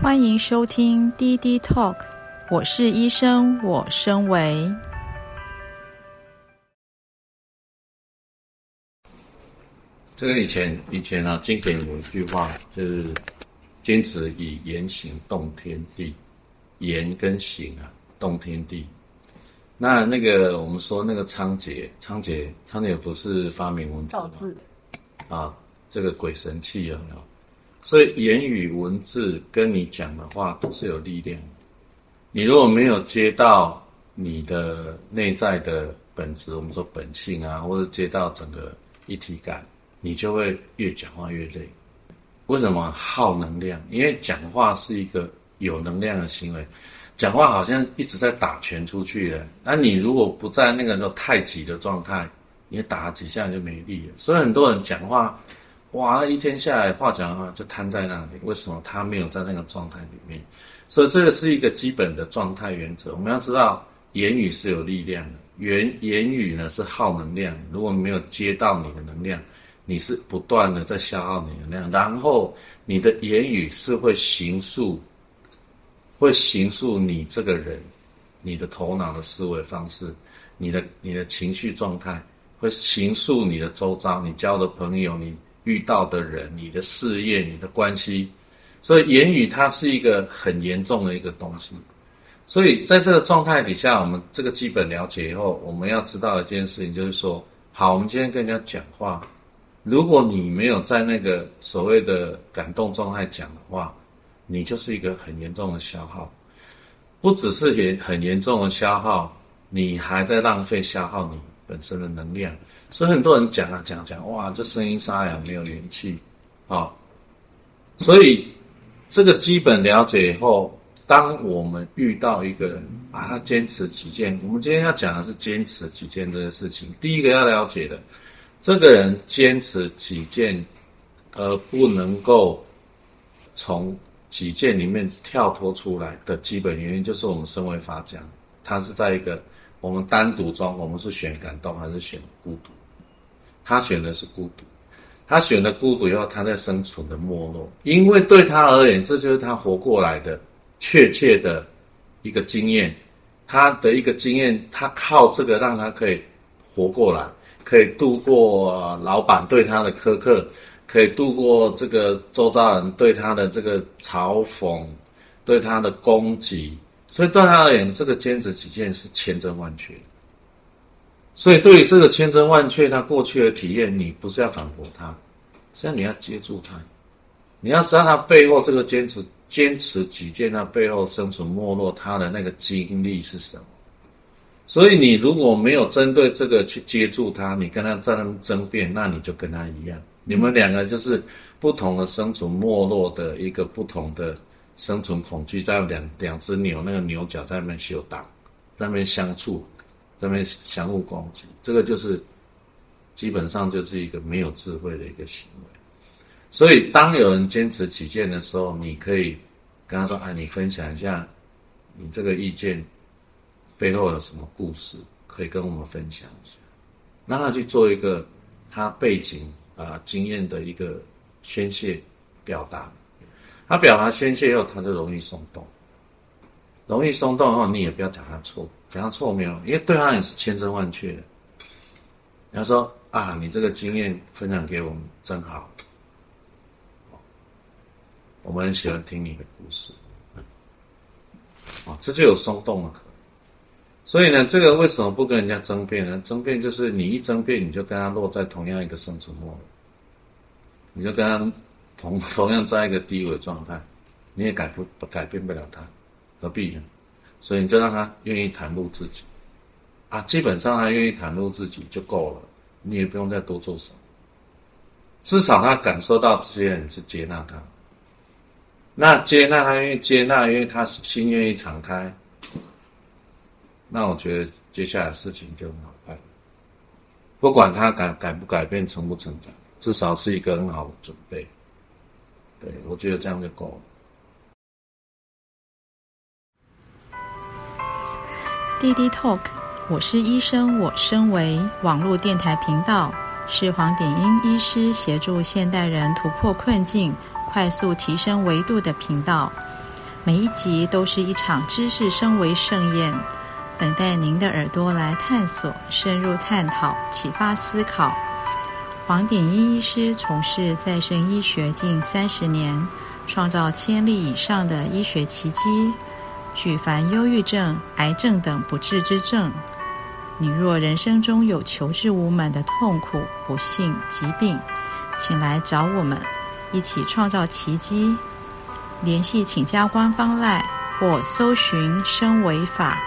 欢迎收听滴滴 Talk，我是医生，我身为。这个以前以前啊，经典有一句话，就是坚持以言行动天地，言跟行啊，动天地。那那个我们说那个仓颉，仓颉仓颉不是发明文字吗？造字啊，这个鬼神器有没有？所以言语文字跟你讲的话都是有力量。你如果没有接到你的内在的本质，我们说本性啊，或者接到整个一体感，你就会越讲话越累。为什么耗能量？因为讲话是一个有能量的行为，讲话好像一直在打拳出去的。那你如果不在那个那种太极的状态，你打几下就没力了。所以很多人讲话。哇，那一天下来话讲的话就瘫在那里，为什么他没有在那个状态里面？所以这个是一个基本的状态原则。我们要知道，言语是有力量的，言言语呢是耗能量。如果没有接到你的能量，你是不断的在消耗你的能量，然后你的言语是会形塑，会形塑你这个人，你的头脑的思维方式，你的你的情绪状态，会形塑你的周遭，你交的朋友，你。遇到的人，你的事业，你的关系，所以言语它是一个很严重的一个东西。所以在这个状态底下，我们这个基本了解以后，我们要知道一件事情，就是说，好，我们今天跟人家讲话，如果你没有在那个所谓的感动状态讲的话，你就是一个很严重的消耗，不只是严很严重的消耗，你还在浪费消耗你本身的能量。所以很多人讲啊讲讲，哇，这声音沙哑，没有元气，啊、所以这个基本了解以后，当我们遇到一个人，把他坚持己见，我们今天要讲的是坚持己见这个事情。第一个要了解的，这个人坚持己见，而不能够从己见里面跳脱出来的基本原因，就是我们身为法讲，他是在一个我们单独中，我们是选感动还是选孤独？他选的是孤独，他选的孤独以后，他在生存的没落，因为对他而言，这就是他活过来的确切的一个经验，他的一个经验，他靠这个让他可以活过来，可以度过老板对他的苛刻，可以度过这个周遭人对他的这个嘲讽，对他的攻击，所以对他而言，这个坚持己见是千真万确。所以，对于这个千真万确他过去的体验，你不是要反驳他，实际上你要接住他，你要知道他背后这个坚持、坚持己见，他背后生存没落他的那个经历是什么？所以，你如果没有针对这个去接住他，你跟他在那争辩，那你就跟他一样，你们两个就是不同的生存没落的一个不同的生存恐惧，在两两只牛那个牛角在那边修挡，在那边相处。在那边相互攻击，这个就是基本上就是一个没有智慧的一个行为。所以，当有人坚持己见的时候，你可以跟他说：“哎，你分享一下你这个意见背后有什么故事，可以跟我们分享一下。”让他去做一个他背景啊、经验的一个宣泄表达。他表达宣泄以后，他就容易松动。容易松动的话，你也不要讲他错。讲他错没有？因为对他也是千真万确的。你要说啊，你这个经验分享给我们真好，我们很喜欢听你的故事。哦，这就有松动了。所以呢，这个为什么不跟人家争辩呢？争辩就是你一争辩，你就跟他落在同样一个生存末，你就跟他同同样在一个低维状态，你也改不改变不了他，何必呢？所以你就让他愿意袒露自己，啊，基本上他愿意袒露自己就够了，你也不用再多做什么。至少他感受到这些人是接纳他，那接纳他愿意接纳，因为他心愿意敞开，那我觉得接下来事情就很好办。不管他改改不改变，成不成长，至少是一个很好的准备。对，我觉得这样就够了。滴滴 Talk，我是医生，我身为网络电台频道，是黄典英医师协助现代人突破困境、快速提升维度的频道。每一集都是一场知识升维盛宴，等待您的耳朵来探索、深入探讨、启发思考。黄鼎英医师从事再生医学近三十年，创造千例以上的医学奇迹，举凡忧郁症、癌症等不治之症。你若人生中有求治无门的痛苦、不幸、疾病，请来找我们，一起创造奇迹。联系请加官方 LINE 或搜寻生维法。